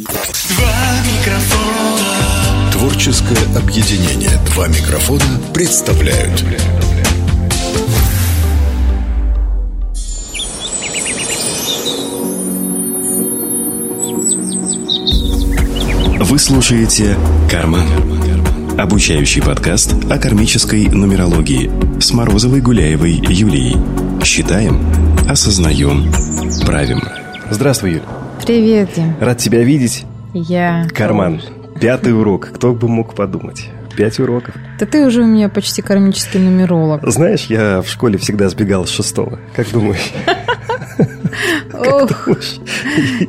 Два микрофона. Творческое объединение «Два микрофона» представляют Вы слушаете «Карман». Обучающий подкаст о кармической нумерологии с Морозовой Гуляевой Юлией. Считаем, осознаем, правим. Здравствуй, Юль. Привет, Дим. Рад тебя видеть. Я... Карман. Пятый урок. Кто бы мог подумать? Пять уроков. Да ты уже у меня почти кармический нумеролог. Знаешь, я в школе всегда сбегал с шестого. Как думаешь? Ох,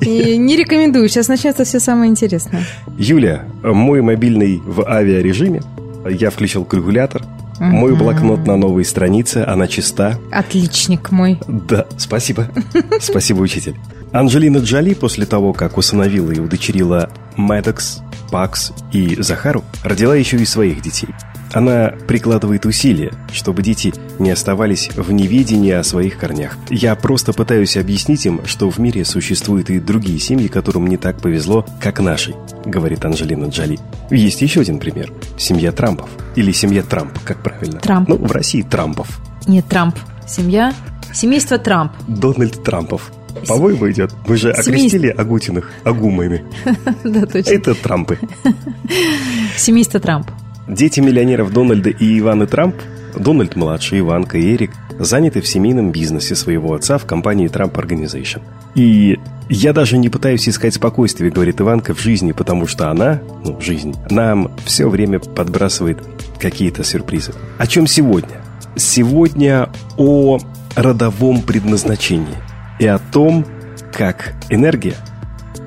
не рекомендую. Сейчас начнется все самое интересное. Юля, мой мобильный в авиарежиме. Я включил калькулятор. Мой блокнот на новой странице, она чиста. Отличник мой. Да, спасибо. Спасибо, учитель. Анджелина Джоли после того, как усыновила и удочерила Мэддокс, Пакс и Захару, родила еще и своих детей. Она прикладывает усилия, чтобы дети не оставались в неведении о своих корнях. Я просто пытаюсь объяснить им, что в мире существуют и другие семьи, которым не так повезло, как нашей, говорит Анджелина Джоли. Есть еще один пример. Семья Трампов. Или семья Трамп, как правильно? Трамп. Ну, в России Трампов. Нет, Трамп. Семья? Семейство Трамп. Дональд Трампов. По-моему, идет. Мы же окрестили Агутиных агумами. Да, точно. Это Трампы. Семейство Трамп. Дети миллионеров Дональда и Иваны Трамп, Дональд младший, Иванка и Эрик, заняты в семейном бизнесе своего отца в компании Trump Organization. И я даже не пытаюсь искать спокойствие, говорит Иванка, в жизни, потому что она, ну, жизнь, нам все время подбрасывает какие-то сюрпризы. О чем сегодня? Сегодня о родовом предназначении и о том, как энергия,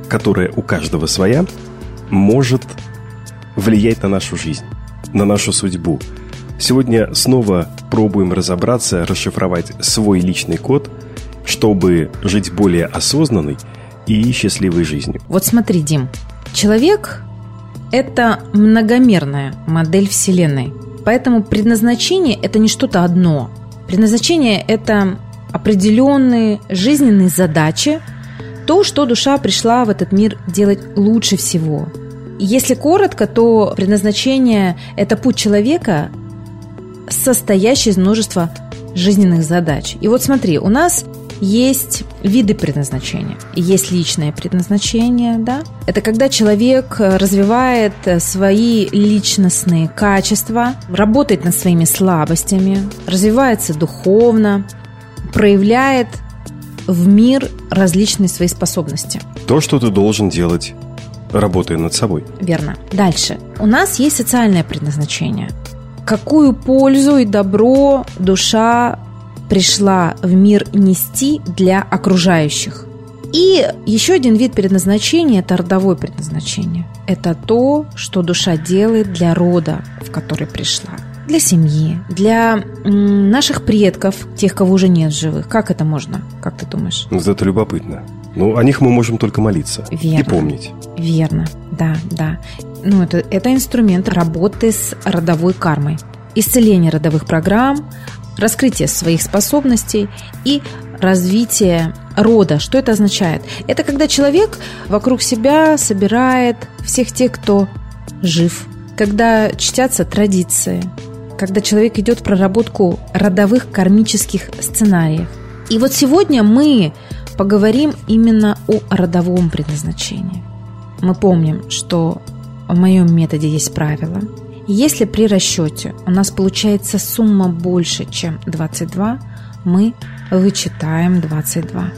которая у каждого своя, может влиять на нашу жизнь, на нашу судьбу. Сегодня снова пробуем разобраться, расшифровать свой личный код, чтобы жить более осознанной и счастливой жизнью. Вот смотри, Дим. Человек – это многомерная модель Вселенной. Поэтому предназначение – это не что-то одно. Предназначение – это определенные жизненные задачи, то, что душа пришла в этот мир делать лучше всего. Если коротко, то предназначение – это путь человека, состоящий из множества жизненных задач. И вот смотри, у нас есть виды предназначения. Есть личное предназначение, да? Это когда человек развивает свои личностные качества, работает над своими слабостями, развивается духовно, проявляет в мир различные свои способности. То, что ты должен делать, работая над собой. Верно. Дальше. У нас есть социальное предназначение. Какую пользу и добро душа пришла в мир нести для окружающих? И еще один вид предназначения – это родовое предназначение. Это то, что душа делает для рода, в который пришла. Для семьи, для наших предков, тех, кого уже нет живых. Как это можно? Как ты думаешь? Вот это любопытно. Ну, о них мы можем только молиться Верно. и помнить. Верно, да, да. Ну, это, это инструмент работы с родовой кармой. Исцеление родовых программ, раскрытие своих способностей и развитие рода. Что это означает? Это когда человек вокруг себя собирает всех тех, кто жив, когда чтятся традиции, когда человек идет в проработку родовых кармических сценариев. И вот сегодня мы поговорим именно о родовом предназначении. Мы помним, что в моем методе есть правило. Если при расчете у нас получается сумма больше, чем 22, мы вычитаем 22.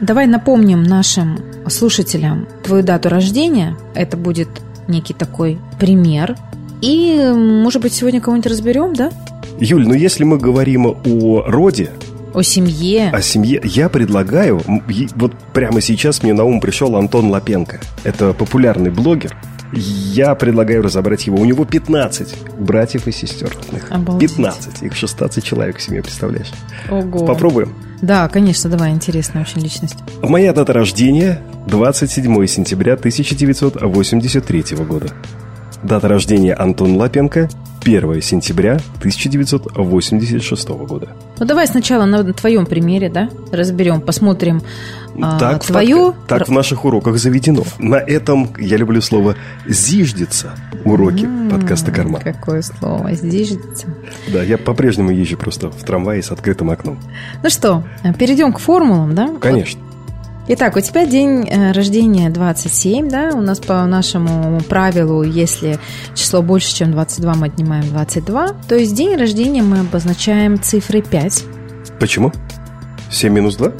Давай напомним нашим слушателям твою дату рождения. Это будет некий такой пример. И, может быть, сегодня кого-нибудь разберем, да? Юль, ну если мы говорим о роде, О семье. о семье, я предлагаю, вот прямо сейчас мне на ум пришел Антон Лапенко. Это популярный блогер. Я предлагаю разобрать его. У него 15 братьев и сестер родных. Обалдеть. 15. Их 16 человек в семье, представляешь? Ого. Попробуем. Да, конечно, давай, интересная очень личность. Моя дата рождения 27 сентября 1983 года. Дата рождения Антон Лапенко 1 сентября 1986 года. Ну давай сначала на твоем примере, да, разберем, посмотрим а, Так, твою... подка- так в наших уроках заведено. На этом, я люблю слово «зиждется» уроки подкаста «Карман». Какое слово, зиждется. Да, я по-прежнему езжу просто в трамвае с открытым окном. Ну что, перейдем к формулам, да? Конечно. Итак, у тебя день э, рождения 27, да? У нас по нашему правилу, если число больше, чем 22, мы отнимаем 22. То есть день рождения мы обозначаем цифрой 5. Почему? 7 минус 2?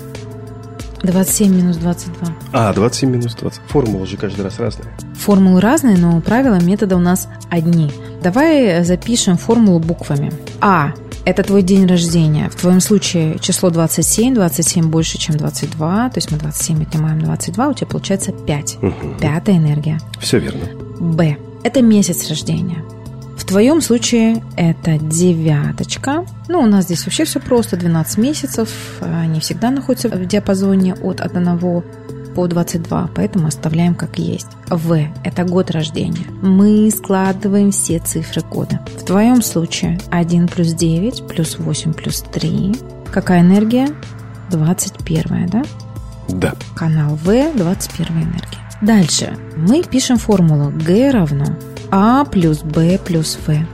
27 минус 22. А, 27 минус 20. Формула же каждый раз разная. Формулы разные, но правила метода у нас одни. Давай запишем формулу буквами. А – это твой день рождения. В твоем случае число 27, 27 больше, чем 22, то есть мы 27 отнимаем 22, у тебя получается 5. Мгм. Пятая энергия. Все верно. Б – это месяц рождения. В твоем случае это девяточка. Ну, у нас здесь вообще все просто, 12 месяцев. Они всегда находятся в диапазоне от 1 по 22, поэтому оставляем как есть. В – это год рождения. Мы складываем все цифры года. В твоем случае 1 плюс 9 плюс 8 плюс 3. Какая энергия? 21, да? Да. Канал В, 21 энергия. Дальше мы пишем формулу Г равно А плюс Б плюс В.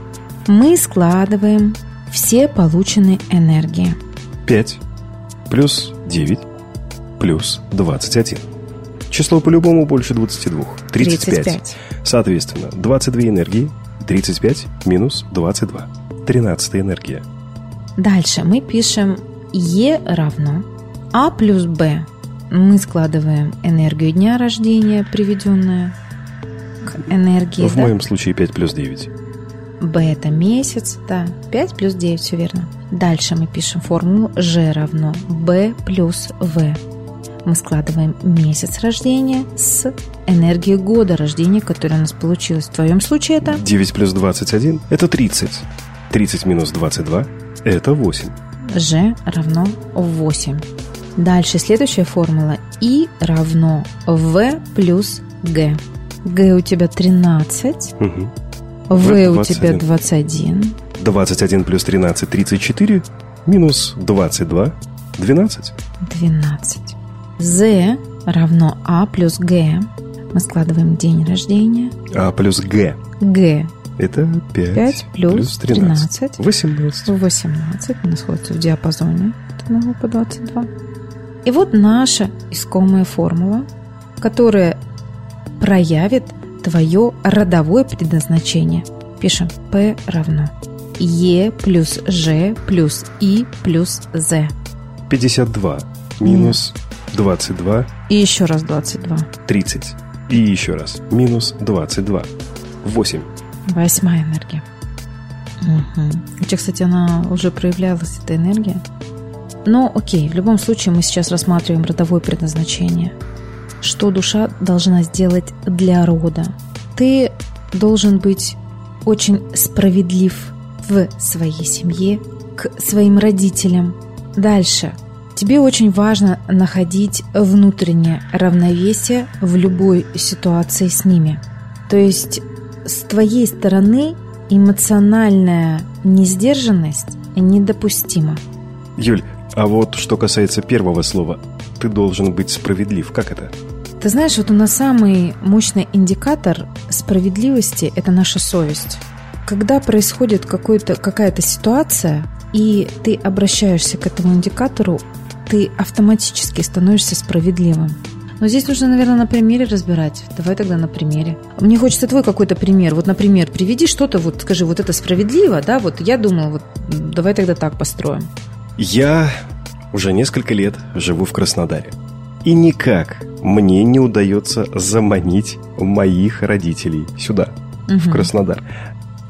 Мы складываем все полученные энергии. 5 плюс 9 плюс 21. Число по-любому больше 22. 35. 35. Соответственно, 22 энергии, 35 минус 22. 13 энергия. Дальше мы пишем Е равно А плюс Б. Мы складываем энергию дня рождения, приведенная к энергии. В да? моем случае 5 плюс 9. Б это месяц, да, 5 плюс 9, все верно. Дальше мы пишем формулу Ж равно Б плюс В. Мы складываем месяц рождения с энергией года рождения, которая у нас получилась. В твоем случае это 9 плюс 21 – это 30. 30 минус 22 – это 8. Ж равно 8. Дальше следующая формула И равно В плюс Г. Г у тебя 13, Мгм. В у 21. тебя 21, 21 плюс 13 – 34. Минус 22 – 12. 12. З равно А плюс Г. Мы складываем день рождения. А плюс Г Г – это 5, 5 плюс 13. 13. 18. 18 у нас находится в диапазоне от 1 по 22. И вот наша искомая формула, которая проявит твое родовое предназначение. Пишем P равно Е плюс Ж плюс И плюс З. 52 минус 22 И еще раз 22. 30. И еще раз. Минус 22. 8. Восьмая энергия. Мгм. У тебя, кстати, она уже проявлялась, эта энергия. Но окей, в любом случае мы сейчас рассматриваем родовое предназначение. Что душа должна сделать для рода? Ты должен быть очень справедлив в своей семье, к своим родителям. Дальше. Тебе очень важно находить внутреннее равновесие в любой ситуации с ними. То есть с твоей стороны эмоциональная несдержанность недопустима. Юль, а вот что касается первого слова, ты должен быть справедлив. Как это? Ты знаешь, вот у нас самый мощный индикатор справедливости – это наша совесть. Когда происходит какая-то ситуация, и ты обращаешься к этому индикатору, ты автоматически становишься справедливым. Но здесь нужно, наверное, на примере разбирать. Давай тогда на примере. Мне хочется твой какой-то пример. Вот, например, приведи что-то, вот скажи, вот это справедливо, да? Вот я думаю, вот давай тогда так построим. Я уже несколько лет живу в Краснодаре. И никак мне не удается заманить моих родителей сюда, в Мгм. Краснодар.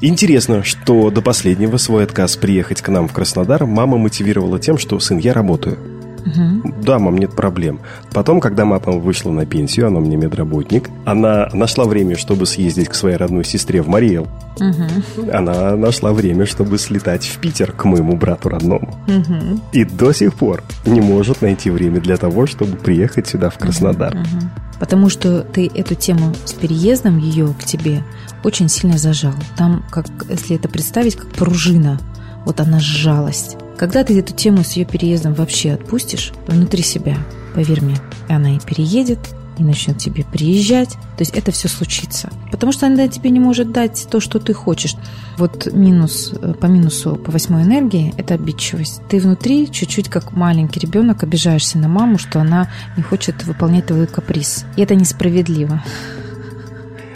Интересно, что до последнего свой отказ приехать к нам в Краснодар мама мотивировала тем, что сын, я работаю. Мгм. Да, мам, нет проблем. Потом, когда мама вышла на пенсию, она мне медработник, она нашла время, чтобы съездить к своей родной сестре в Мариэл. Мгм. Она нашла время, чтобы слетать в Питер к моему брату родному. Мгм. И до сих пор не может найти время для того, чтобы приехать сюда, в Краснодар. Мгм. Потому что ты эту тему с переездом ее к тебе очень сильно зажал. Там, как, если это представить, как пружина, вот она сжалась. Когда ты эту тему с ее переездом вообще отпустишь внутри себя, поверь мне, она и переедет, и начнет тебе приезжать. То есть это все случится. Потому что она тебе не может дать то, что ты хочешь. Вот минус э, по минусу по восьмой энергии – это обидчивость. Ты внутри чуть-чуть как маленький ребенок обижаешься на маму, что она не хочет выполнять твой каприз. И это несправедливо.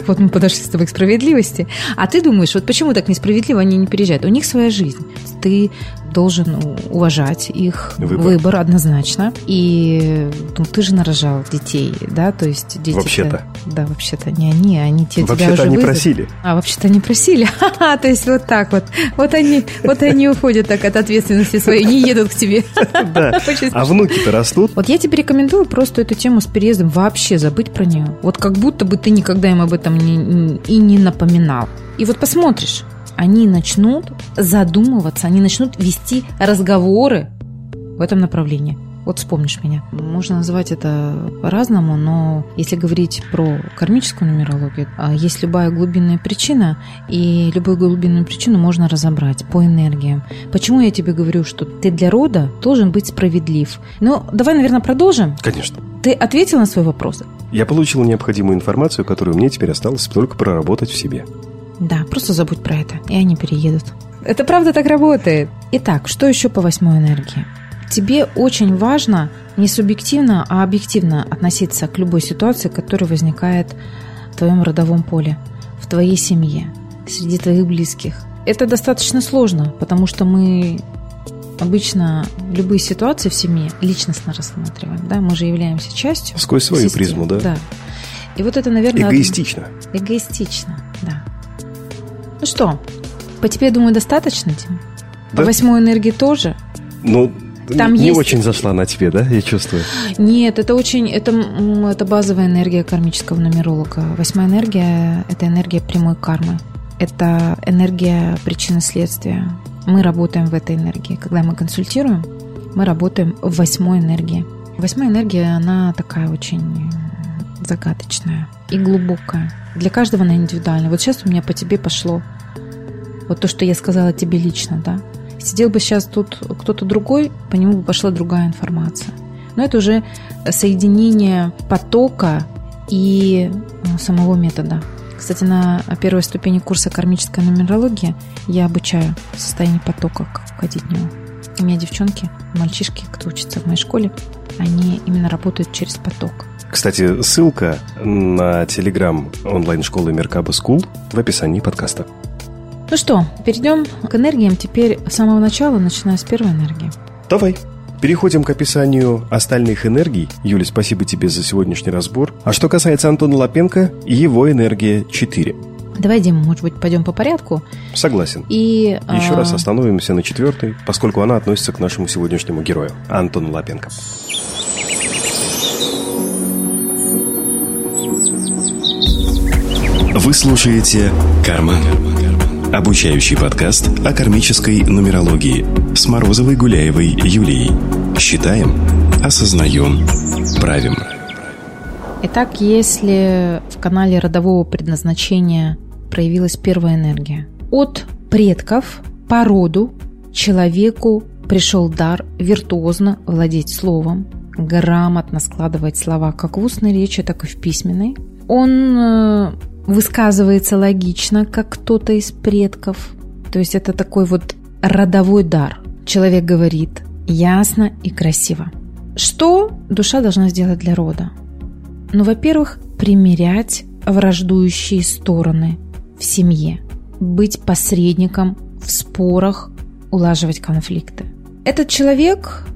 Вот мы подошли с тобой к справедливости. А ты думаешь, вот почему так несправедливо они не переезжают? У них своя жизнь. Ты должен уважать их выбор, выбор однозначно. И ну, ты же нарожал детей, да, то есть дети... Вообще-то. Да, вообще-то не они, они те, вообще тебя уже они выведут. просили. А, вообще-то они просили. То есть вот так вот. Вот они, вот они уходят так от ответственности своей, не едут к тебе. Да. А внуки-то растут. вот я тебе рекомендую просто эту тему с переездом вообще забыть про нее. Вот как будто бы ты никогда им об этом не- и не напоминал. И вот посмотришь, они начнут задумываться, они начнут вести разговоры в этом направлении. Вот вспомнишь меня. Можно называть это по-разному, но если говорить про кармическую нумерологию, а, есть любая глубинная причина, и любую глубинную причину можно разобрать по энергиям. Почему я тебе говорю, что ты для рода должен быть справедлив? Ну, давай, наверное, продолжим. Конечно. Ты ответил на свой вопрос? Я получил необходимую информацию, которую мне теперь осталось только проработать в себе. Да, просто забудь про это, и они переедут. Это правда так работает. Итак, что еще по восьмой энергии? Тебе очень важно не субъективно, а объективно относиться к любой ситуации, которая возникает в твоем родовом поле, в твоей семье, среди твоих близких. Это достаточно сложно, потому что мы обычно любые ситуации в семье личностно рассматриваем. Да? Мы же являемся частью. Сквозь свою системы. призму, да? Да. И вот это, наверное, Эгоистично. Эгоистично. Ну что, по тебе, думаю, достаточно, Дим? По Да. восьмой энергии тоже? Ну, Там не есть- очень зашла на тебе, да, я чувствую. Нет, это очень, это, это базовая энергия кармического нумеролога. Восьмая энергия – это энергия прямой кармы. Это энергия причины следствия. Мы работаем в этой энергии. Когда мы консультируем, мы работаем в восьмой энергии. Восьмая энергия, она такая очень загадочная и глубокая. Для каждого она индивидуальна. Вот сейчас у меня по тебе пошло вот то, что я сказала тебе лично, да. Сидел бы сейчас тут кто-то другой, по нему бы пошла другая информация. Но это уже соединение потока и э, самого метода. Кстати, на первой ступени курса кармическая нумерология я обучаю состоянии потока, как входить в него. У меня девчонки, мальчишки, кто учится в моей школе, они именно работают через поток. Кстати, ссылка на телеграм онлайн-школы Меркаба School в описании подкаста. Ну что, перейдем к энергиям теперь с самого начала, начиная с первой энергии. Давай. Переходим к описанию остальных энергий. Юля, спасибо тебе за сегодняшний разбор. А что касается Антона Лапенко, его энергия 4. Давай, Дима, может быть, пойдем по порядку. Согласен. И Еще а, раз остановимся на четвертой, поскольку она относится к нашему сегодняшнему герою, Антону Лапенко. Вы слушаете «Карман». Обучающий подкаст о кармической нумерологии с Морозовой Гуляевой Юлией. Считаем, осознаем, правим. Итак, если в канале родового предназначения проявилась первая энергия, от предков по роду человеку пришел дар виртуозно владеть словом, грамотно складывать слова как в устной речи, так и в письменной. Он э, высказывается логично, как кто-то из предков. То есть это такой вот родовой дар. Человек говорит ясно и красиво. Что душа должна сделать для рода? Ну, во-первых, примирять враждующие стороны в семье, быть посредником в спорах, улаживать конфликты. Этот человек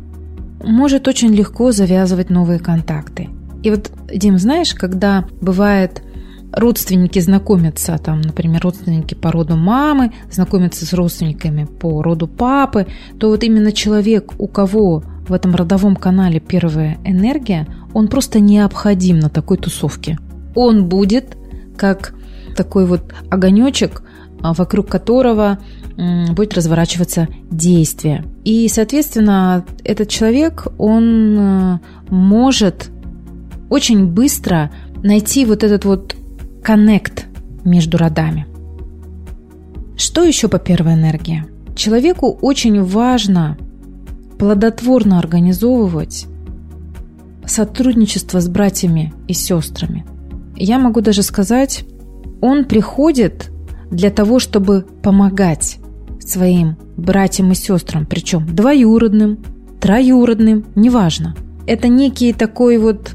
может очень легко завязывать новые контакты. И вот, Дим, знаешь, когда бывает родственники знакомятся, там, например, родственники по роду мамы знакомятся с родственниками по роду папы, то вот именно человек, у кого в этом родовом канале первая энергия, он просто необходим на такой тусовке. Он будет как такой вот огонечек, а, вокруг которого будет разворачиваться действие. И, соответственно, этот человек, он э, может очень быстро найти вот этот вот коннект между родами. Что еще по первой энергии? Человеку очень важно плодотворно организовывать сотрудничество с братьями и сестрами. Я могу даже сказать, он приходит для того, чтобы помогать своим братьям и сестрам, причем двоюродным, троюродным, неважно. Это некий такой вот...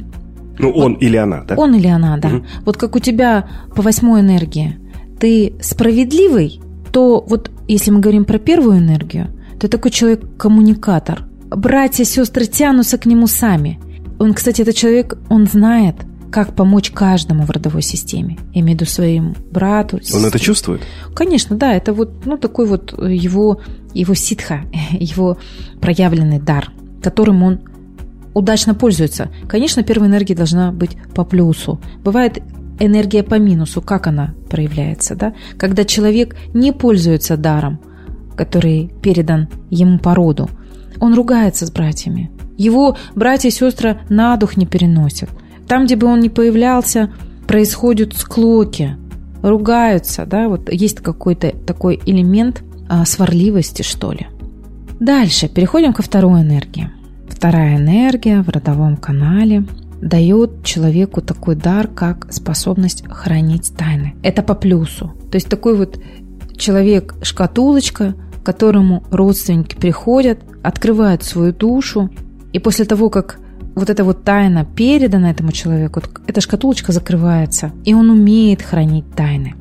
Ну, он вот, или она, да? Он или она, да. Угу. Вот как у тебя по восьмой энергии ты справедливый, то вот если мы говорим про первую энергию, то такой человек-коммуникатор. Братья, сестры тянутся к нему сами. Он, кстати, этот человек, он знает, как помочь каждому в родовой системе. Я имею в виду своим брату. Сестре. Он это чувствует? Конечно, да. Это вот ну, такой вот его, его ситха, его проявленный дар, которым он удачно пользуется. Конечно, первая энергия должна быть по плюсу. Бывает энергия по минусу. Как она проявляется? Да? Когда человек не пользуется даром, который передан ему по роду, он ругается с братьями. Его братья и сестры на дух не переносят – там, где бы он ни появлялся, происходят склоки, ругаются, да, вот есть какой-то такой элемент а, сварливости, что ли. Дальше переходим ко второй энергии. Вторая энергия в родовом канале дает человеку такой дар, как способность хранить тайны. Это по плюсу. То есть такой вот человек-шкатулочка, к которому родственники приходят, открывают свою душу, и после того, как вот эта вот тайна передана этому человеку, эта шкатулочка закрывается, и он умеет хранить тайны.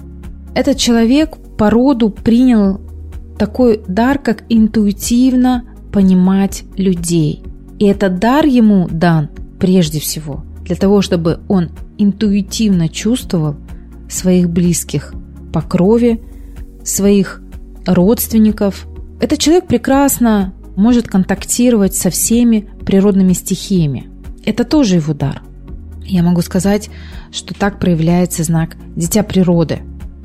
Этот человек по роду принял такой дар, как интуитивно понимать людей. И этот дар ему дан прежде всего для того, чтобы он интуитивно чувствовал своих близких по крови, своих родственников. Этот человек прекрасно может контактировать со всеми природными стихиями. Это тоже его дар. Я могу сказать, что так проявляется знак «дитя природы».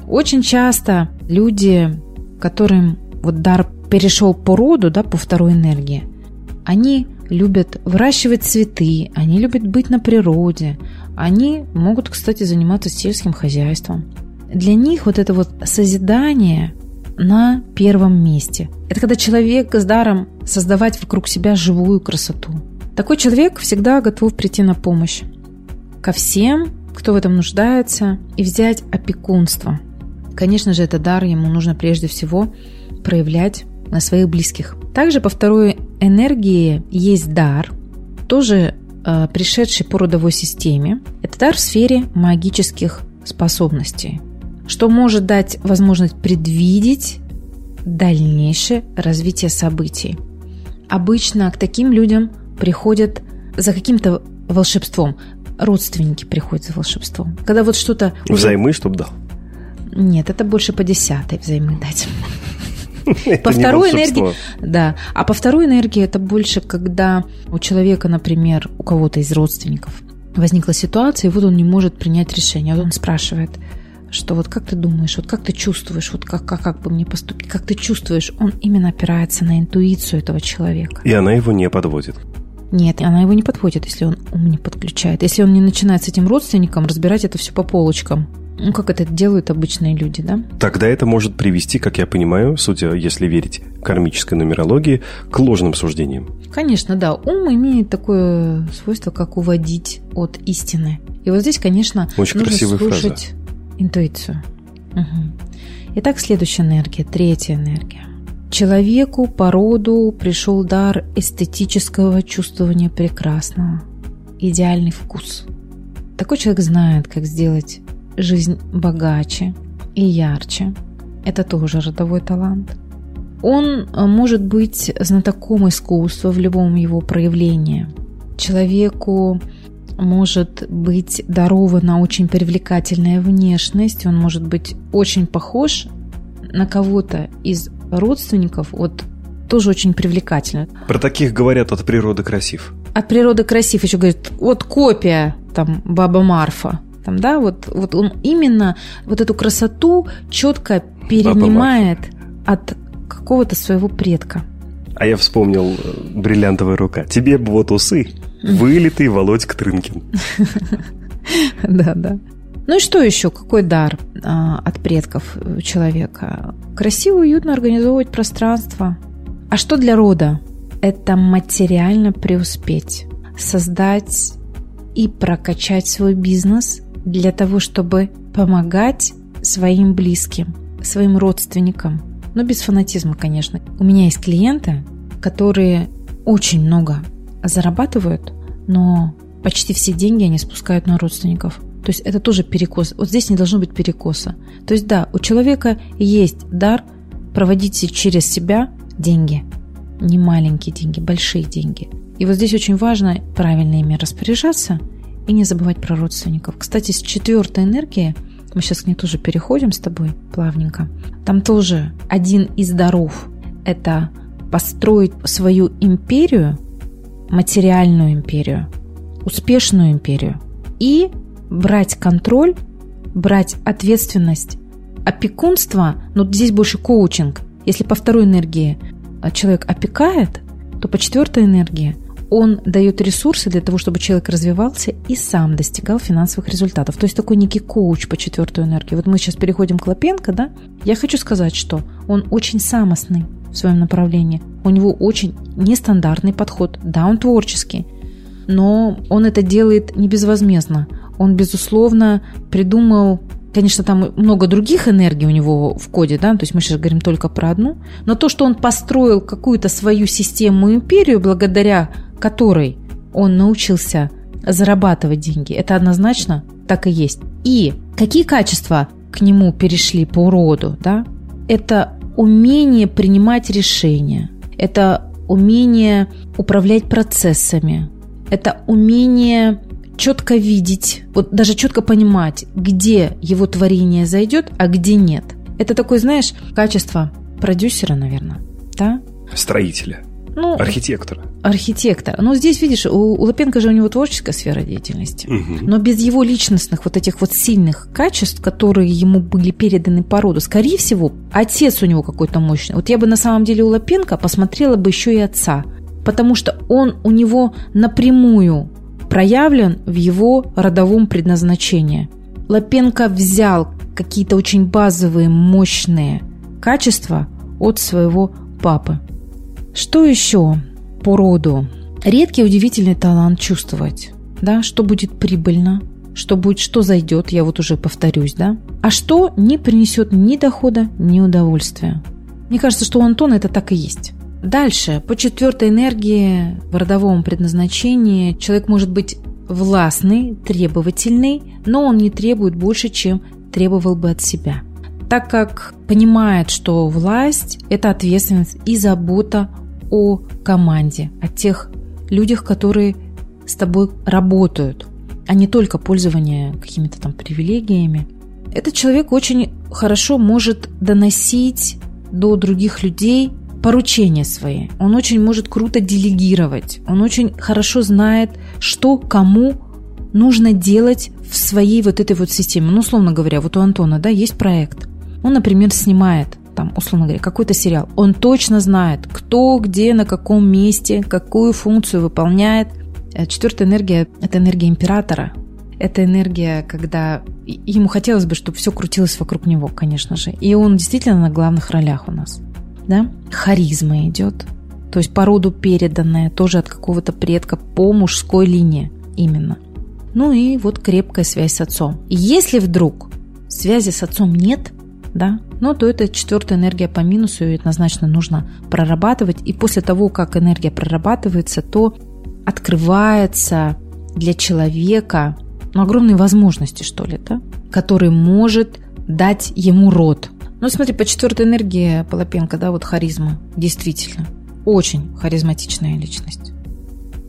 Очень часто люди, которым вот дар перешел по роду, да, по второй энергии, они любят выращивать цветы, они любят быть на природе, они могут, кстати, заниматься сельским хозяйством. Для них вот это вот созидание на первом месте. Это когда человек с даром создавать вокруг себя живую красоту. Такой человек всегда готов прийти на помощь ко всем, кто в этом нуждается, и взять опекунство. Конечно же, это дар ему нужно прежде всего проявлять на своих близких. Также по второй энергии есть дар, тоже э, пришедший по родовой системе. Это дар в сфере магических способностей что может дать возможность предвидеть дальнейшее развитие событий. Обычно к таким людям приходят за каким-то волшебством. Родственники приходят за волшебством. Когда вот что-то... Взаймы, чтобы дал? Нет, это больше по десятой взаймы дать. По второй энергии, да, а по второй энергии это больше, когда у человека, например, у кого-то из родственников возникла ситуация, и вот он не может принять решение. Вот он спрашивает, что вот как ты думаешь, вот как ты чувствуешь, вот как, как, как бы мне поступить, как ты чувствуешь, он именно опирается на интуицию этого человека. И она его не подводит. Нет, она его не подводит, если он ум не подключает. Если он не начинает с этим родственником разбирать это все по полочкам. Ну, как это делают обычные люди, да? Тогда это может привести, как я понимаю, судя, если верить кармической нумерологии, к ложным суждениям. Конечно, да. Ум имеет такое свойство, как уводить от истины. И вот здесь, конечно, Очень нужно слушать фраза интуицию. Угу. Итак, следующая энергия, третья энергия. Человеку по роду пришел дар эстетического чувствования прекрасного, идеальный вкус. Такой человек знает, как сделать жизнь богаче и ярче. Это тоже родовой талант. Он э, может быть знатоком искусства в любом его проявлении. Человеку может быть дарована очень привлекательная внешность, он может быть очень похож на кого-то из родственников, вот тоже очень привлекательно. Про таких говорят от природы красив. От природы красив еще говорят, вот копия там баба Марфа. Там, да, вот, вот он именно вот эту красоту четко перенимает от какого-то своего предка. А я вспомнил э, бриллиантовая рука. Тебе бы вот усы, Вылитый Володька Трынкин. Да, да. Ну и что еще? Какой дар а, от предков у человека? Красиво, уютно организовывать пространство. А что для рода? Это материально преуспеть, создать и прокачать свой бизнес для того, чтобы помогать своим близким, своим родственникам. Но без фанатизма, конечно. У меня есть клиенты, которые очень много зарабатывают, но почти все деньги они спускают на родственников. То есть это тоже перекос. Вот здесь не должно быть перекоса. То есть да, у человека есть дар проводить через себя деньги. Не маленькие деньги, большие деньги. И вот здесь очень важно правильно ими распоряжаться и не забывать про родственников. Кстати, с четвертой энергии, мы сейчас к ней тоже переходим с тобой плавненько, там тоже один из даров – это построить свою империю, материальную империю, успешную империю и брать контроль, брать ответственность, опекунство, но здесь больше коучинг. Если по второй энергии человек опекает, то по четвертой энергии он дает ресурсы для того, чтобы человек развивался и сам достигал финансовых результатов. То есть такой некий коуч по четвертой энергии. Вот мы сейчас переходим к Лапенко, да? Я хочу сказать, что он очень самостный в своем направлении. У него очень нестандартный подход. Да, он творческий, но он это делает не безвозмездно. Он, безусловно, придумал Конечно, там много других энергий у него в коде, да, то есть мы сейчас говорим только про одну, но то, что он построил какую-то свою систему империю, благодаря которой он научился зарабатывать деньги, это однозначно так и есть. И какие качества к нему перешли по уроду, да? Это умение принимать решения, это умение управлять процессами, это умение четко видеть, вот даже четко понимать, где его творение зайдет, а где нет. Это такое, знаешь, качество продюсера, наверное, да? Строителя. Ну, архитектора. Архитектора. Но здесь, видишь, у, у Лапенко же у него творческая сфера деятельности. Угу. Но без его личностных вот этих вот сильных качеств, которые ему были переданы по роду, скорее всего, отец у него какой-то мощный. Вот я бы на самом деле у Лапенко посмотрела бы еще и отца. Потому что он у него напрямую проявлен в его родовом предназначении. Лапенко взял какие-то очень базовые, мощные качества от своего папы. Что еще по роду? Редкий удивительный талант чувствовать, да, что будет прибыльно, что будет, что зайдет, я вот уже повторюсь, да, а что не принесет ни дохода, ни удовольствия. Мне кажется, что у Антона это так и есть. Дальше, по четвертой энергии в родовом предназначении человек может быть властный, требовательный, но он не требует больше, чем требовал бы от себя. Так как понимает, что власть – это ответственность и забота о команде, о тех людях, которые с тобой работают, а не только пользование какими-то там привилегиями. Этот человек очень хорошо может доносить до других людей поручения свои. Он очень может круто делегировать. Он очень хорошо знает, что кому нужно делать в своей вот этой вот системе. Ну, условно говоря, вот у Антона, да, есть проект. Он, например, снимает там, условно говоря, какой-то сериал. Он точно знает, кто, где, на каком месте, какую функцию выполняет. Э, Четвертая энергия – это энергия императора. Это энергия, когда ему хотелось бы, чтобы все крутилось вокруг него, конечно же. И он действительно на главных ролях у нас да, харизма идет, то есть по роду переданная, тоже от какого-то предка по мужской линии именно. Ну и вот крепкая связь с отцом. Если вдруг связи с отцом нет, да, ну то это четвертая энергия по минусу, и однозначно нужно прорабатывать. И после того, как энергия прорабатывается, то открывается для человека ну, огромные возможности, что ли, да, который может дать ему род – ну, смотри, по четвертой энергии Полопенко, да, вот харизма, действительно. Очень харизматичная личность.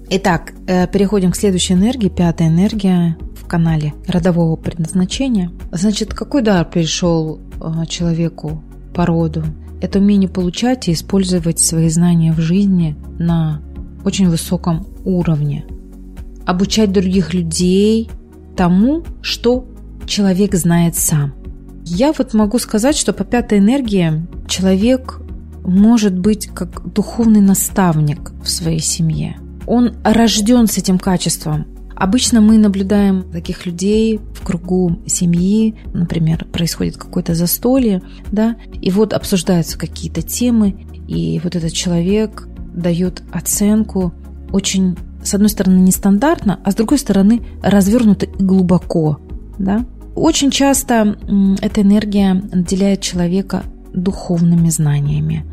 Итак, э, переходим к следующей энергии, пятая энергия канале родового предназначения. Значит, какой дар пришел э, человеку по роду? Это умение получать и использовать свои знания в жизни на очень высоком уровне. Обучать других людей тому, что человек знает сам. Я вот могу сказать, что по пятой энергии человек может быть как духовный наставник в своей семье. он рожден с этим качеством. Обычно мы наблюдаем таких людей в кругу семьи, например, происходит какое-то застолье, да, и вот обсуждаются какие-то темы, и вот этот человек дает оценку очень, с одной стороны, нестандартно, а с другой стороны, развернуто и глубоко, да. Очень часто эта энергия наделяет человека духовными знаниями.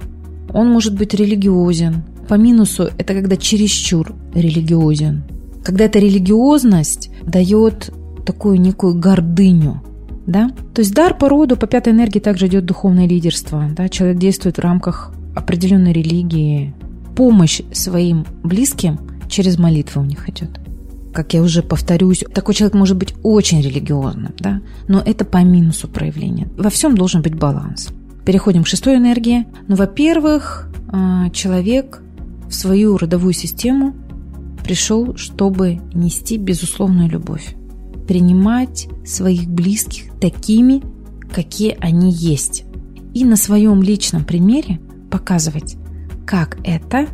Он может быть религиозен. По минусу это когда чересчур религиозен. Когда эта религиозность дает такую некую гордыню, да? То есть дар по роду, по пятой энергии также идет духовное лидерство, да? Человек действует в рамках определенной религии. Помощь своим близким через молитву у них идет. Как я уже повторюсь, такой человек может быть очень религиозным, да? но это по минусу проявления. Во всем должен быть баланс. Переходим к шестой энергии. Ну, во-первых, а, человек в свою родовую систему пришел, чтобы нести безусловную любовь. Принимать своих близких такими, какие они есть. И на своем личном примере показывать, как это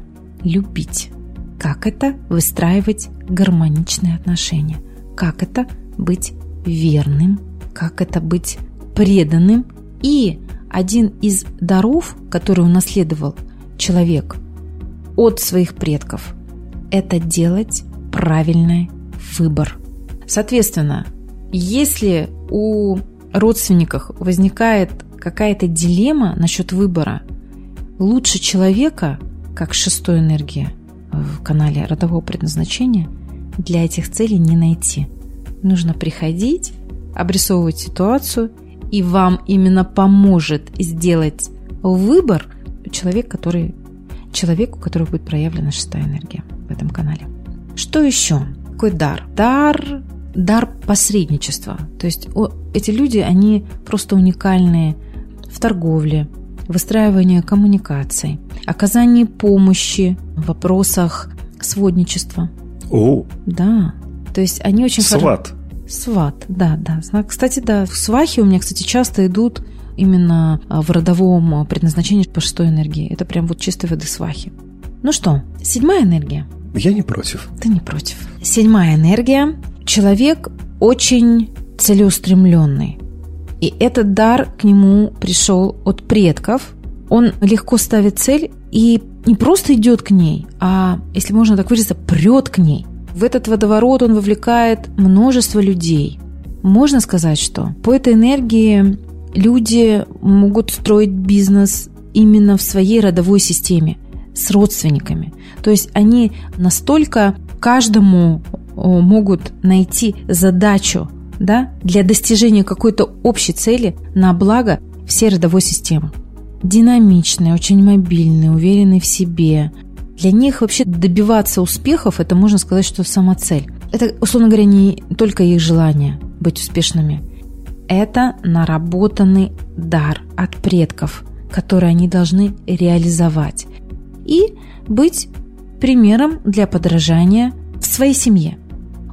любить, как это выстраивать гармоничные отношения, как это быть верным, как это быть преданным и один из даров, который унаследовал человек от своих предков, это делать правильный выбор. Соответственно, если у родственников возникает какая-то дилемма насчет выбора, лучше человека, как шестой энергия в канале родового предназначения, для этих целей не найти. Нужно приходить, обрисовывать ситуацию и вам именно поможет сделать выбор человек, который, человеку, у которого будет проявлена шестая энергия в этом канале. Что еще? Какой дар? Дар дар посредничества. То есть эти люди, они просто уникальные в торговле, выстраивании коммуникаций, оказании помощи в вопросах сводничества. О! Да. То есть они очень... Сват. Сват, да, да. Кстати, да, свахи у меня, кстати, часто идут именно а, в родовом предназначении по шестой энергии. Это прям вот чистой воды свахи. Ну что, седьмая энергия. Я не против. Ты не против. Седьмая энергия. Человек очень целеустремленный. И этот дар к нему пришел от предков. Он легко ставит цель и не просто идет к ней, а, если можно так выразиться, прет к ней. В этот водоворот он вовлекает множество людей. Можно сказать, что по этой энергии люди могут строить бизнес именно в своей родовой системе с родственниками. То есть они настолько каждому могут найти задачу да, для достижения какой-то общей цели на благо всей родовой системы. Динамичные, очень мобильные, уверенные в себе, для них вообще добиваться успехов, это можно сказать, что сама цель. Это, условно говоря, не только их желание быть успешными. Это наработанный дар от предков, который они должны реализовать. И быть примером для подражания в своей семье.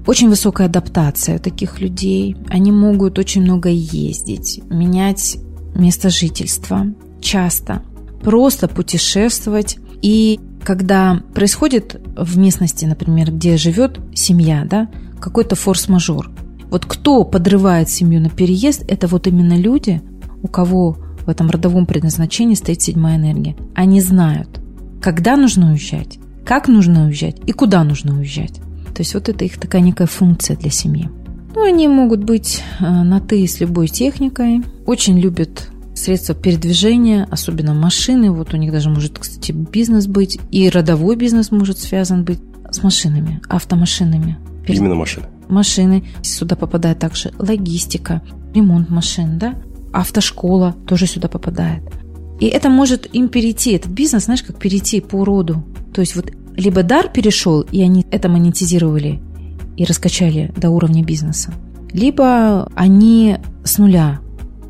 Очень высокая адаптация у таких людей. Они могут очень много ездить, менять место жительства, часто просто путешествовать и когда происходит в местности, например, где живет семья, да, какой-то форс-мажор. Вот кто подрывает семью на переезд, это вот именно люди, у кого в этом родовом предназначении стоит седьмая энергия. Они знают, когда нужно уезжать, как нужно уезжать и куда нужно уезжать. То есть вот это их такая некая функция для семьи. Ну, они могут быть э, на «ты» с любой техникой, очень любят средства передвижения, особенно машины. Вот у них даже может, кстати, бизнес быть. И родовой бизнес может связан быть с машинами, автомашинами. Именно машины. Машины. Сюда попадает также логистика, ремонт машин, да? Автошкола тоже сюда попадает. И это может им перейти, этот бизнес, знаешь, как перейти по роду. То есть вот либо дар перешел, и они это монетизировали и раскачали до уровня бизнеса, либо они с нуля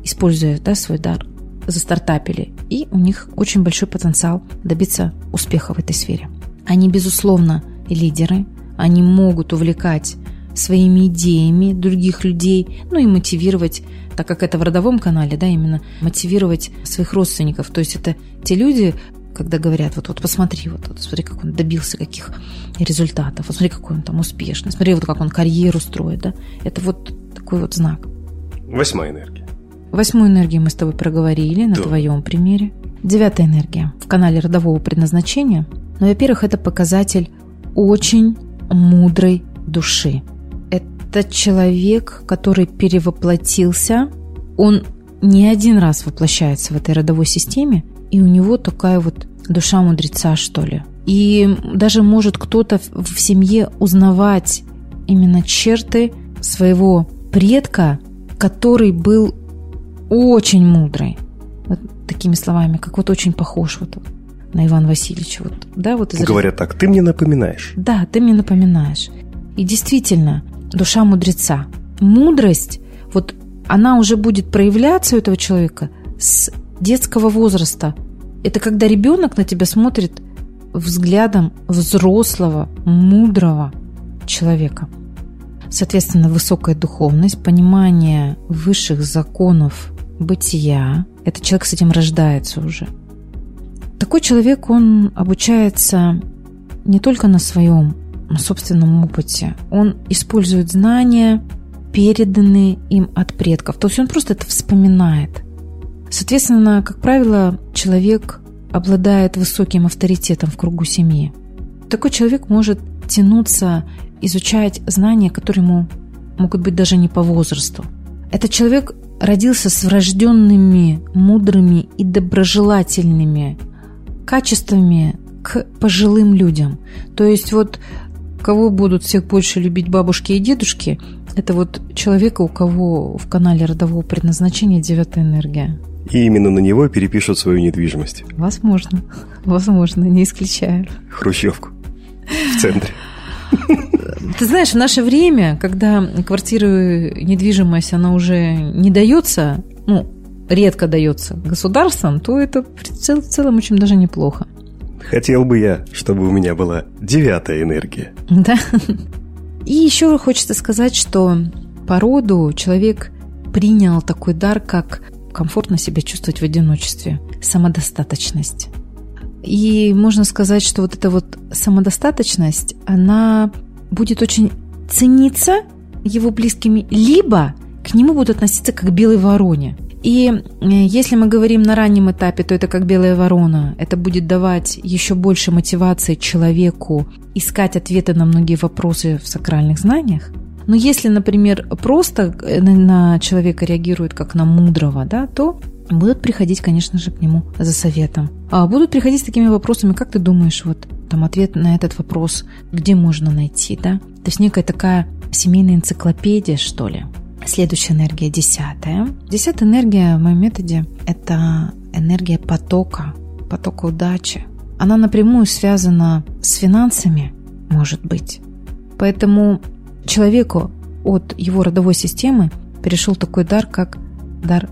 используя да, свой дар, застартапили. И у них очень большой потенциал добиться успеха в этой сфере. Они, безусловно, лидеры. Они могут увлекать своими идеями других людей, ну и мотивировать, так как это в родовом канале, да, именно мотивировать своих родственников. То есть это те люди, когда говорят, вот, вот посмотри, вот, вот смотри, как он добился каких результатов, вот смотри, какой он там успешный, смотри, вот как он карьеру строит, да, это вот такой вот знак. Восьмая энергия. Восьмую энергию мы с тобой проговорили на Да. твоем примере. Девятая энергия в канале родового предназначения. Ну, во-первых, это показатель очень мудрой души. Это человек, который перевоплотился. Он не один раз воплощается в этой родовой системе, и у него такая вот душа мудреца, что ли. И даже может кто-то в семье узнавать именно черты своего предка, который был очень мудрый. Вот такими словами, как вот очень похож вот на Ивана Васильевича. Вот, да, вот из Говорят так, ты мне напоминаешь. да, ты мне напоминаешь. И действительно, душа мудреца. Мудрость, вот она уже будет проявляться у этого человека с детского возраста. Это когда ребенок на тебя смотрит взглядом взрослого, мудрого человека. Соответственно, высокая духовность, понимание высших законов бытия. Этот человек с этим рождается уже. Такой человек, он обучается не только на своем собственном опыте. Он использует знания, переданные им от предков. То есть он просто это вспоминает. Соответственно, как правило, человек обладает высоким авторитетом в кругу семьи. Такой человек может тянуться, изучать знания, которые ему могут быть даже не по возрасту. Этот человек родился с врожденными, мудрыми и доброжелательными качествами к пожилым людям. То есть вот кого будут всех больше любить бабушки и дедушки, это вот человека, у кого в канале родового предназначения девятая энергия. И именно на него перепишут свою недвижимость. Возможно, возможно, не исключаю. Хрущевку. В центре. Ты знаешь, в наше время, когда квартиры, недвижимость, она уже не дается, ну, редко дается государством, то это в цел- в целом очень даже неплохо. Хотел бы я, чтобы у меня была девятая энергия. Да. И еще хочется сказать, что по роду человек принял такой дар, как комфортно себя чувствовать в одиночестве, самодостаточность. И можно сказать, что вот эта вот самодостаточность, она будет очень цениться его близкими, либо к нему будут относиться как к белой вороне. И э, если мы говорим на раннем этапе, то это как белая ворона. Это будет давать еще больше мотивации человеку искать ответы на многие вопросы в сакральных знаниях. Но если, например, просто э, на- человека реагирует как на мудрого, да, то будут приходить, конечно же, к нему за советом. А будут приходить с такими вопросами, как ты думаешь, вот там ответ на этот вопрос, где можно найти, да? То есть некая такая семейная энциклопедия, что ли. Следующая энергия десятая. Десятая энергия в моем методе – это энергия потока, потока удачи. Она напрямую связана с финансами, может быть. Поэтому человеку от его родовой системы перешел такой дар, как дар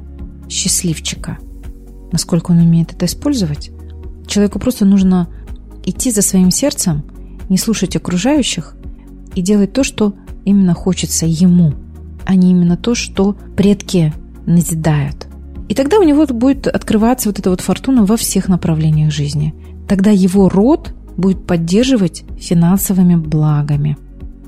счастливчика. Насколько он умеет это использовать? Человеку просто нужно идти за своим сердцем, не слушать окружающих и делать то, что именно хочется ему, а не именно то, что предки назидают. И тогда у него будет открываться вот эта вот фортуна во всех направлениях жизни. Тогда его род будет поддерживать финансовыми благами.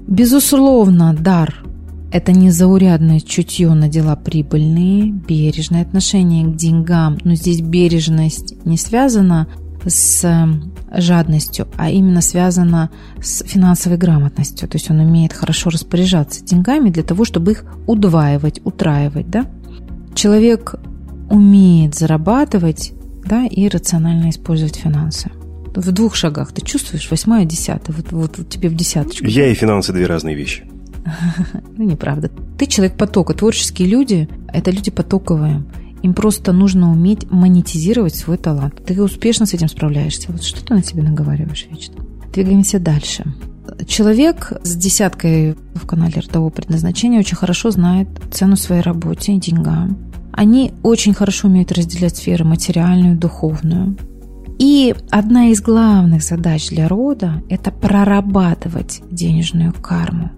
Безусловно, дар – это незаурядное чутье на дела прибыльные, бережное отношение к деньгам, но здесь бережность не связана с э, жадностью, а именно связана с финансовой грамотностью. То есть он умеет хорошо распоряжаться деньгами для того, чтобы их удваивать, утраивать. Да? Человек умеет зарабатывать да, и рационально использовать финансы. В двух шагах ты чувствуешь, восьмая, десятая, вот, вот, вот тебе в десяточку. Я и финансы две разные вещи. Ну, неправда. Ты человек потока. Творческие люди – это люди потоковые. Им просто нужно уметь монетизировать свой талант. Ты успешно с этим справляешься. Вот что ты на себе наговариваешь вечно? Двигаемся дальше. Человек с десяткой в канале родового предназначения очень хорошо знает цену своей работе и деньгам. Они очень хорошо умеют разделять сферы материальную, духовную. И одна из главных задач для рода – это прорабатывать денежную карму.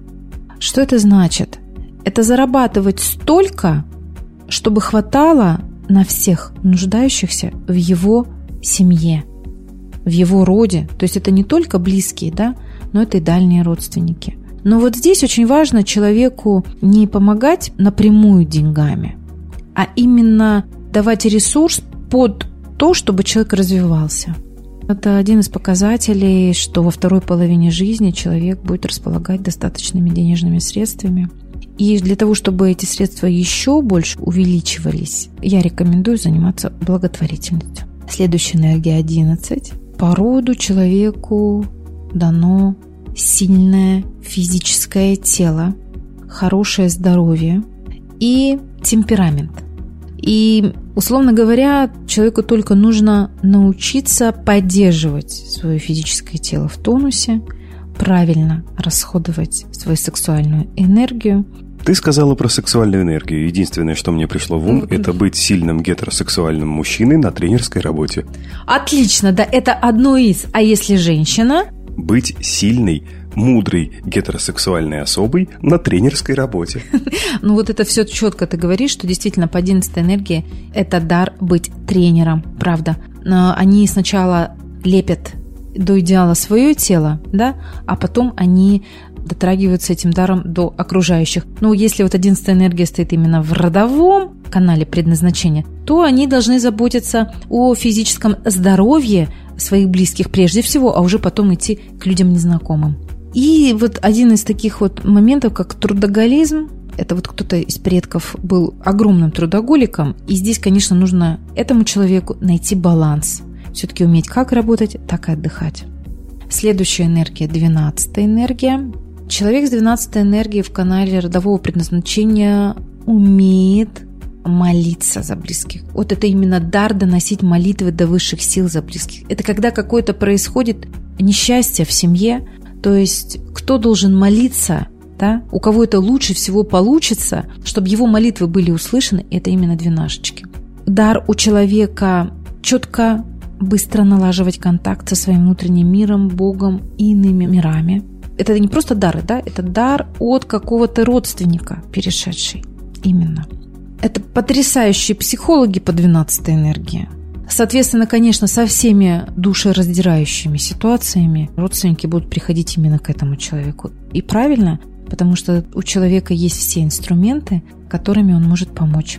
Что это значит? Это зарабатывать столько, чтобы хватало на всех нуждающихся в его семье. в его роде. То есть это не только близкие, да, но это и дальние родственники. Но вот здесь очень важно человеку не помогать напрямую деньгами, а именно давать ресурс под то, чтобы человек развивался. Это один из показателей, что во второй половине жизни человек будет располагать достаточными денежными средствами. И для того, чтобы эти средства еще больше увеличивались, я рекомендую заниматься благотворительностью. Следующая энергия 11. По роду человеку дано сильное физическое тело, хорошее здоровье и темперамент. И, условно говоря, человеку только нужно научиться поддерживать свое физическое тело в тонусе, правильно расходовать свою сексуальную энергию. Ты сказала про сексуальную энергию. Единственное, что мне пришло в ум, это быть сильным гетеросексуальным мужчиной на тренерской работе. Отлично, да, это одно из. А если женщина? Быть сильной, мудрой гетеросексуальной особой на тренерской работе. Ну вот это все четко ты говоришь, что действительно по 11 энергии это дар быть тренером, правда. Но они сначала лепят до идеала свое тело, да, а потом они дотрагиваются этим даром до окружающих. Ну, если вот одиннадцатая энергия стоит именно в родовом канале предназначения, то они должны заботиться о физическом здоровье своих близких прежде всего, а уже потом идти к людям незнакомым. И вот один из таких вот моментов, как трудоголизм, это вот кто-то из предков был огромным трудоголиком, и здесь, конечно, нужно этому человеку найти баланс. Все-таки уметь как работать, так и отдыхать. Следующая энергия, 12 энергия. Человек с 12 энергией в канале родового предназначения умеет молиться за близких. Вот это именно дар доносить молитвы до высших сил за близких. Это когда какое-то происходит несчастье в семье, то есть кто должен молиться, да? у кого это лучше всего получится, чтобы его молитвы были услышаны, это именно двенашечки. Дар у человека четко, быстро налаживать контакт со своим внутренним миром, Богом и иными мирами. Это не просто дар, да? это дар от какого-то родственника, перешедший. Именно. Это потрясающие психологи по 12 энергии. Соответственно, конечно, со всеми душераздирающими ситуациями родственники будут приходить именно к этому человеку. И правильно, потому что у человека есть все инструменты, которыми он может помочь.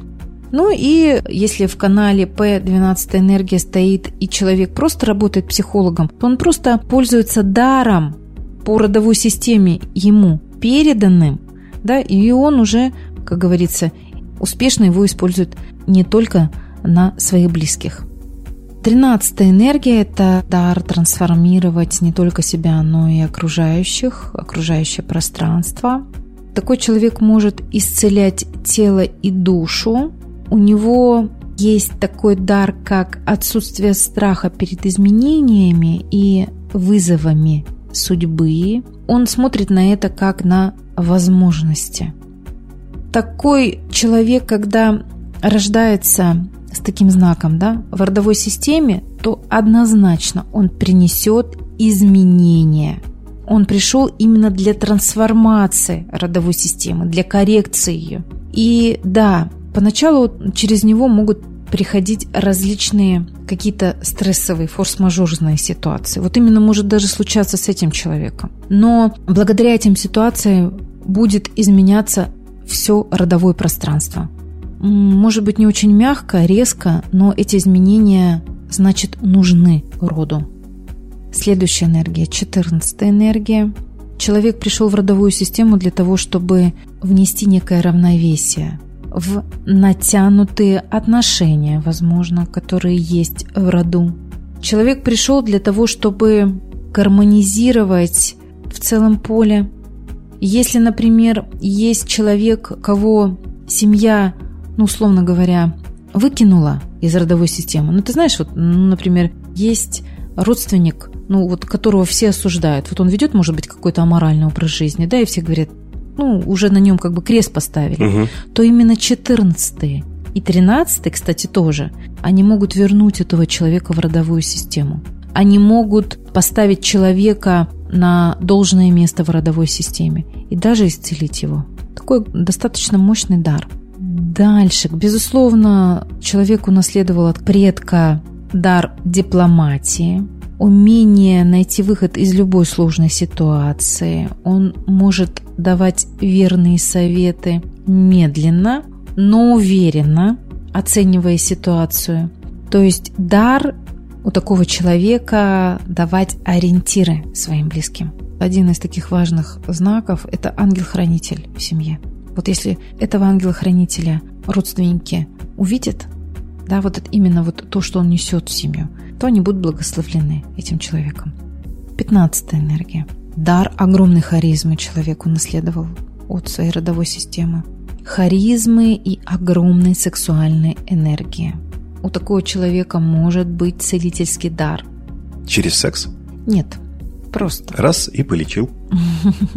Ну и если в канале P12 энергия стоит и человек просто работает психологом, то он просто пользуется даром по родовой системе ему переданным, да, и он уже, как говорится, успешно его использует не только на своих близких. Тринадцатая энергия – это дар трансформировать не только себя, но и окружающих, окружающее пространство. Такой человек может исцелять тело и душу. У него есть такой дар, как отсутствие страха перед изменениями и вызовами судьбы. Он смотрит на это как на возможности. Такой человек, когда рождается с таким знаком да, в родовой системе, то однозначно он принесет изменения. Он пришел именно для трансформации родовой системы, для коррекции ее. И да, поначалу через него могут приходить различные какие-то стрессовые, форс-мажорные ситуации. Вот именно может даже случаться с этим человеком. Но благодаря этим ситуациям будет изменяться все родовое пространство может быть, не очень мягко, резко, но эти изменения, значит, нужны роду. Следующая энергия, 14 энергия. Человек пришел в родовую систему для того, чтобы внести некое равновесие в натянутые отношения, возможно, которые есть в роду. Человек пришел для того, чтобы гармонизировать в целом поле. Если, например, есть человек, кого семья ну, условно говоря, выкинула из родовой системы. Ну, ты знаешь, вот, ну, например, есть родственник, ну, вот, которого все осуждают. Вот он ведет, может быть, какой-то аморальный образ жизни, да, и все говорят, ну, уже на нем как бы крест поставили, угу. то именно 14 и 13 кстати, тоже, они могут вернуть этого человека в родовую систему. Они могут поставить человека на должное место в родовой системе и даже исцелить его. Такой достаточно мощный дар – Дальше, безусловно, человек унаследовал от предка дар дипломатии. Умение найти выход из любой сложной ситуации. Он может давать верные советы медленно, но уверенно, оценивая ситуацию. То есть дар у такого человека давать ориентиры своим близким. Один из таких важных знаков – это ангел-хранитель в семье. Вот если этого ангела-хранителя родственники увидят, да, вот это именно вот то, что он несет в семью, то они будут благословлены этим человеком. Пятнадцатая энергия. Дар огромной харизмы человеку наследовал от своей родовой системы. Харизмы и огромной сексуальной энергии. У такого человека может быть целительский дар. Через секс? Нет, просто. Раз и полечил.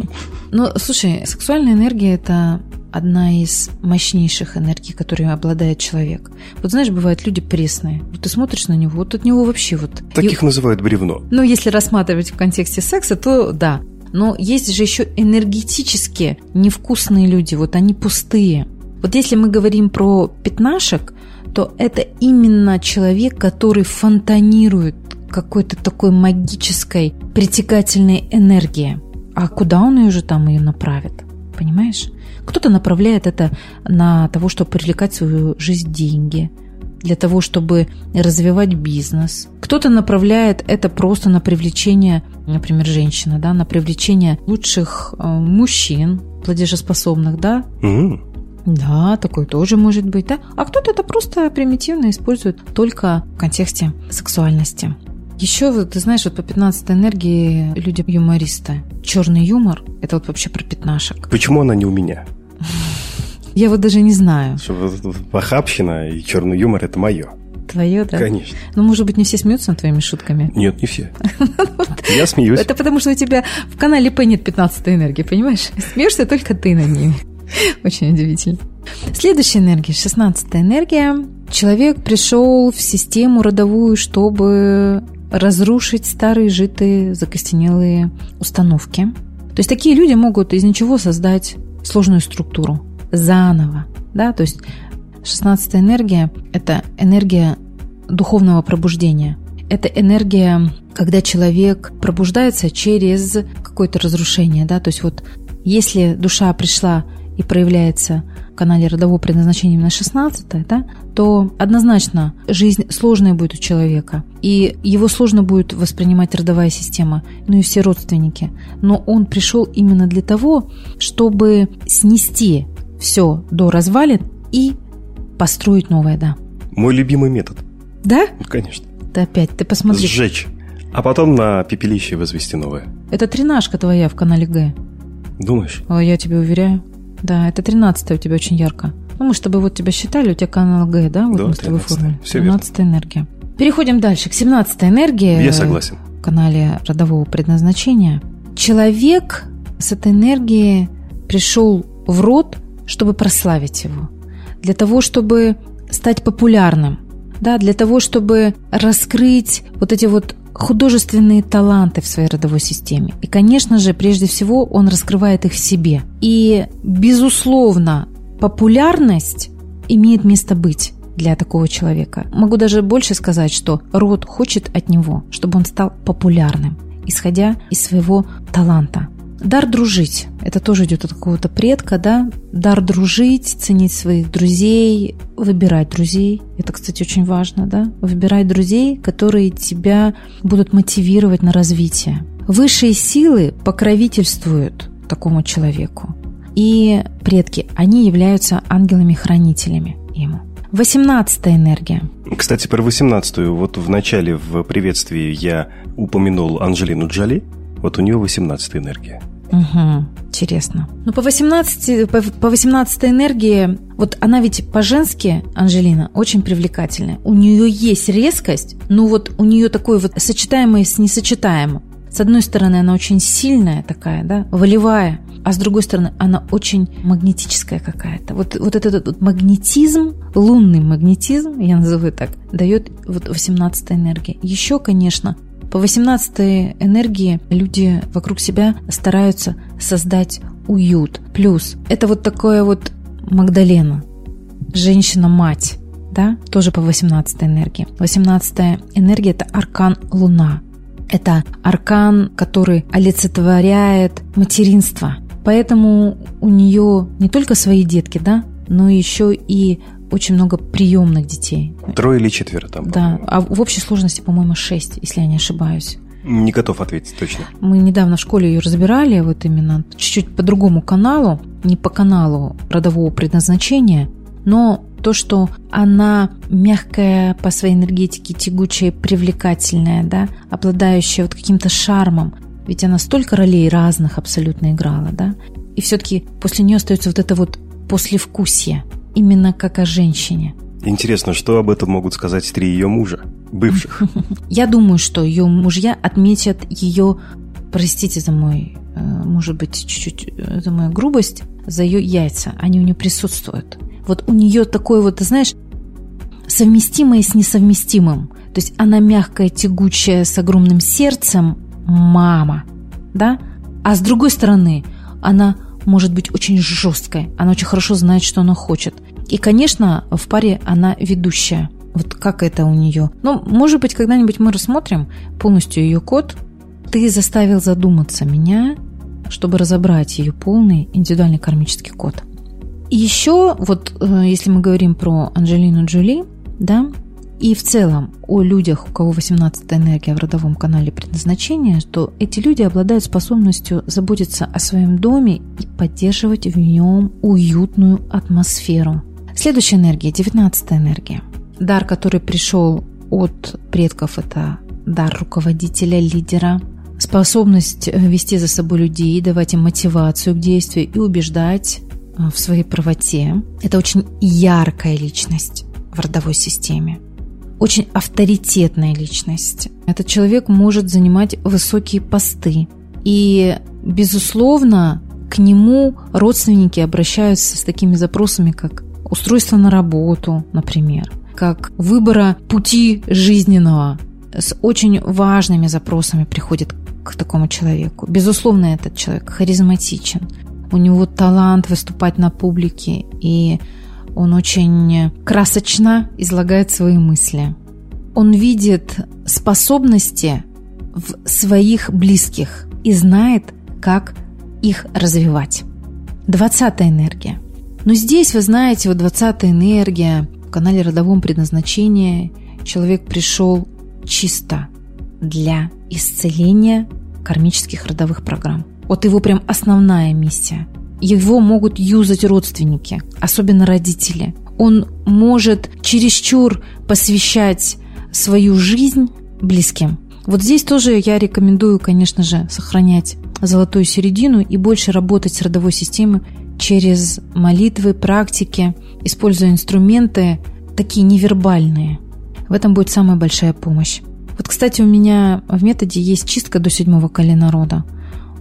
Ну, слушай, сексуальная энергия – это одна из мощнейших энергий, которой обладает человек. Вот знаешь, бывают люди пресные. Вот ты смотришь на него, вот от него вообще вот... Таких И- называют бревно. Ну, если рассматривать в контексте секса, то да. Но есть же еще энергетически невкусные люди, вот они пустые. Вот если мы говорим про пятнашек, то это именно человек, который фонтанирует какой-то такой магической притекательной энергией. А куда он ее же там ее направит? Понимаешь? Кто-то направляет это на того, чтобы привлекать в свою жизнь деньги, для того, чтобы развивать бизнес. Кто-то направляет это просто на привлечение, например, женщина, да, на привлечение лучших э, мужчин, платежеспособных, да, М, да, такое тоже может быть, да. А кто-то это просто примитивно использует только в контексте сексуальности. Еще, вот, ты знаешь, вот по 15 энергии люди юмористы. Черный юмор – это вот вообще про пятнашек. Почему она не у меня? Я вот даже не знаю. Похабщина и черный юмор – это мое. Твое, да? Конечно. Ну, может быть, не все смеются над твоими шутками. Нет, не все. Я смеюсь. Это потому, что у тебя в канале П нет 15 энергии, понимаешь? Смеешься только ты над ними. Очень удивительно. Следующая энергия, 16 энергия. Человек пришел в систему родовую, чтобы разрушить старые житые закостенелые установки. То есть такие люди могут из ничего создать сложную структуру заново. Да? То есть 16 энергия – это энергия духовного пробуждения. Это энергия, когда человек пробуждается через какое-то разрушение. Да? То есть вот если душа пришла и проявляется канале родового предназначения именно 16, да, то однозначно жизнь сложная будет у человека. И его сложно будет воспринимать родовая система, ну и все родственники. Но он пришел именно для того, чтобы снести все до развалин и построить новое, да. Мой любимый метод. Да? Ну, конечно. Ты опять, ты посмотри. Сжечь. А потом на пепелище возвести новое. Это тринашка твоя в канале Г. Думаешь? О, я тебе уверяю. Да, это 13 у тебя очень ярко. Ну, мы с тобой вот тебя считали, у тебя канал Г, да? Вот Да, мы с тобой 13-е. формулировали. Всё верно. 13 энергия. Переходим дальше к 17 энергии. Я согласен. В канале родового предназначения. Человек с этой энергией пришел в род, чтобы прославить его. Для того, чтобы стать популярным. Да, для того, чтобы раскрыть вот эти вот художественные таланты в своей родовой системе. И, конечно же, прежде всего, он раскрывает их в себе. И, безусловно, популярность имеет место быть для такого человека. Могу даже больше сказать, что род хочет от него, чтобы он стал популярным, исходя из своего таланта. Дар дружить. Это тоже идет от какого-то предка, да? Дар дружить, ценить своих друзей, выбирать друзей. Это, кстати, очень важно, да? Выбирать друзей, которые тебя будут мотивировать на развитие. Высшие силы покровительствуют такому человеку. И предки, они являются ангелами-хранителями ему. 18 энергия. Кстати, про 18-ю. Вот в начале, в приветствии я упомянул Анжелину Джоли. Вот у нее 18 энергия. Угу, интересно. Ну, по 18, по, по 18 энергии, вот она ведь по-женски, Анжелина, очень привлекательная. У нее есть резкость, но вот у нее такое вот сочетаемое с несочетаемым. С одной стороны, она очень сильная такая, да, волевая, а с другой стороны, она очень магнетическая какая-то. Вот, вот этот вот магнетизм, лунный магнетизм, я называю так, дает вот 18 энергия. Еще, конечно, по 18 энергии люди вокруг себя стараются создать уют. Плюс это вот такое вот Магдалена, женщина-мать, да, тоже по 18 энергии. 18 энергия – это аркан Луна. Это аркан, который олицетворяет материнство. Поэтому у нее не только свои детки, да, но еще и очень много приемных детей. Трое или четверо там. Да, а в общей сложности, по-моему, шесть, если я не ошибаюсь. Не готов ответить точно. Мы недавно в школе ее разбирали, вот именно чуть-чуть по другому каналу, не по каналу родового предназначения, но то, что она мягкая по своей энергетике, тягучая, привлекательная, да, обладающая вот каким-то шармом, ведь она столько ролей разных абсолютно играла, да, и все-таки после нее остается вот это вот послевкусие, именно как о женщине. Интересно, что об этом могут сказать три ее мужа, бывших? Я думаю, что ее мужья отметят ее, простите за мой, э, может быть, чуть-чуть э, за мою грубость, за ее яйца. Они у нее присутствуют. Вот у нее такое вот, ты знаешь, совместимое с несовместимым. То есть она мягкая, тягучая, с огромным сердцем мама, да? А с другой стороны, она может быть очень жесткой. Она очень хорошо знает, что она хочет. И, конечно, в паре она ведущая. Вот как это у нее. Ну, может быть, когда-нибудь мы рассмотрим полностью ее код. Ты заставил задуматься меня, чтобы разобрать ее полный индивидуальный кармический код. И еще, вот э, если мы говорим про Анджелину Джоли, да, и в целом о людях, у кого 18 энергия в родовом канале предназначения, что эти люди обладают способностью заботиться о своем доме и поддерживать в нем уютную атмосферу. Следующая энергия, 19 энергия. Дар, который пришел от предков, это дар руководителя, лидера, способность э, вести за собой людей, давать им мотивацию к действию и убеждать э, в своей правоте. Это очень яркая личность в родовой системе очень авторитетная личность. Этот человек может занимать высокие посты. И, безусловно, к нему родственники обращаются с такими запросами, как устройство на работу, например, как выбора пути жизненного. С очень важными запросами приходит к такому человеку. Безусловно, этот человек харизматичен. У него талант выступать на публике, и он очень красочно излагает свои мысли. Он видит способности в своих близких и знает, как их развивать. Двадцатая энергия. Но здесь, вы знаете, вот двадцатая энергия в канале родовом предназначения человек пришел чисто для исцеления кармических родовых программ. Вот его прям основная миссия. Его могут юзать родственники, особенно родители. Он может чересчур посвящать свою жизнь близким. Вот здесь тоже я рекомендую, конечно же, сохранять золотую середину и больше работать с родовой системой через молитвы, практики, используя инструменты такие невербальные. В этом будет самая большая помощь. Вот, кстати, у меня в методе есть чистка до седьмого колена рода.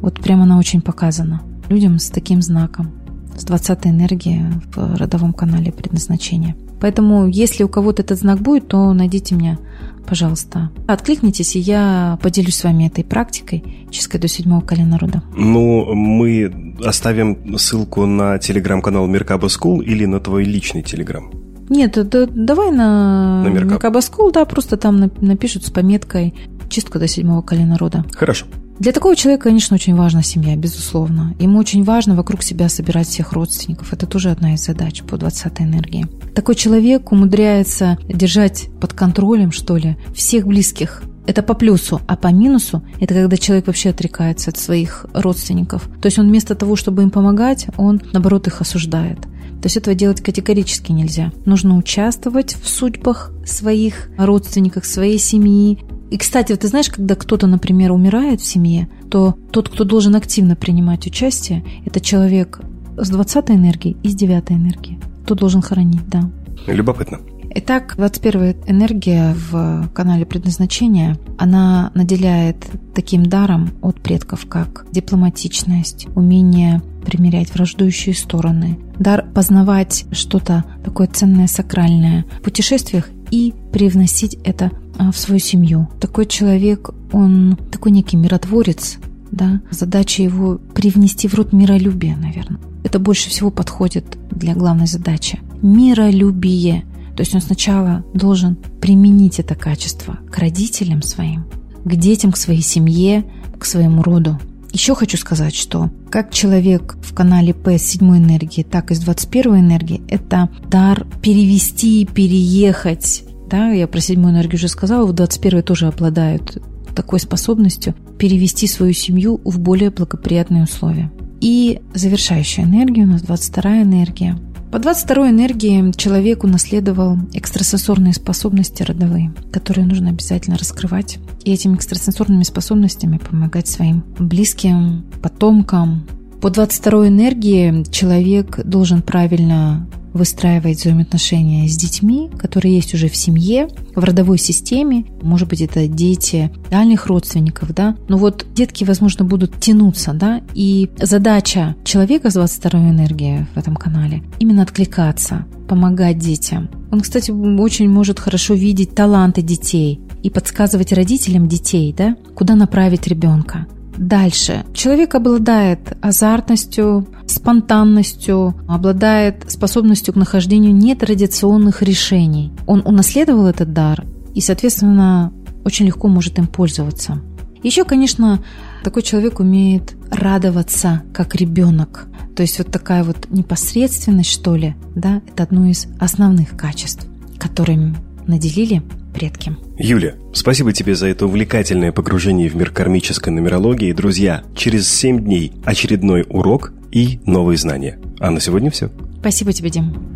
Вот прямо она очень показана людям с таким знаком, с 20 энергией в родовом канале предназначения. Поэтому, если у кого-то этот знак будет, то найдите меня, пожалуйста. Откликнитесь, и я поделюсь с вами этой практикой, чисткой до седьмого колена рода. Ну, мы оставим ссылку на телеграм-канал Меркаба School или на твой личный телеграм? Нет, да, давай на, на Меркаба School, да, просто там напишут с пометкой чистка до седьмого колена рода. Хорошо. Для такого человека, конечно, очень важна семья, безусловно. Ему очень важно вокруг себя собирать всех родственников. Это тоже одна из задач по 20 энергии. Такой человек умудряется держать под контролем, что ли, всех близких. Это по плюсу, а по минусу – это когда человек вообще отрекается от своих родственников. То есть он вместо того, чтобы им помогать, он, наоборот, их осуждает. То есть этого делать категорически нельзя. Нужно участвовать в судьбах своих родственников, своей семьи, и, кстати, вот ты знаешь, когда кто-то, например, умирает в семье, то тот, кто должен активно принимать участие, это человек с 20 энергией и с 9 энергией. Кто должен хоронить, да. Любопытно. Итак, 21 энергия в канале предназначения, она наделяет таким даром от предков, как дипломатичность, умение примерять враждующие стороны, дар познавать что-то такое ценное, сакральное в путешествиях и привносить это а, в свою семью. Такой человек, он такой некий миротворец, да, задача его привнести в род миролюбие, наверное. Это больше всего подходит для главной задачи. Миролюбие. То есть он сначала должен применить это качество к родителям своим, к детям, к своей семье, к своему роду. Еще хочу сказать, что как человек в канале П с седьмой энергии, так и с 21 энергии, это дар перевести, переехать. Да, я про седьмую энергию уже сказала, в 21 тоже обладают такой способностью перевести свою семью в более благоприятные условия. И завершающая энергия у нас 22 энергия. По 22 энергии человек унаследовал экстрасенсорные способности родовые, которые нужно обязательно раскрывать. И этими экстрасенсорными способностями помогать своим близким, потомкам. По 22 энергии человек должен правильно выстраивать взаимоотношения с детьми, которые есть уже в семье, в родовой системе. Может быть, это дети дальних родственников, да. Но вот детки, возможно, будут тянуться, да. И задача человека с 22 энергией в этом канале именно откликаться, помогать детям. Он, кстати, очень может хорошо видеть таланты детей и подсказывать родителям детей, да, куда направить ребенка. Дальше. Человек обладает азартностью, спонтанностью, обладает способностью к нахождению нетрадиционных решений. Он унаследовал этот дар и, соответственно, очень легко может им пользоваться. Еще, конечно, такой человек умеет радоваться как ребенок. То есть вот такая вот непосредственность, что ли, да, это одно из основных качеств, которыми наделили предки. Юля, спасибо тебе за это увлекательное погружение в мир кармической нумерологии. Друзья, через 7 дней очередной урок и новые знания. А на сегодня все. Спасибо тебе, Дим.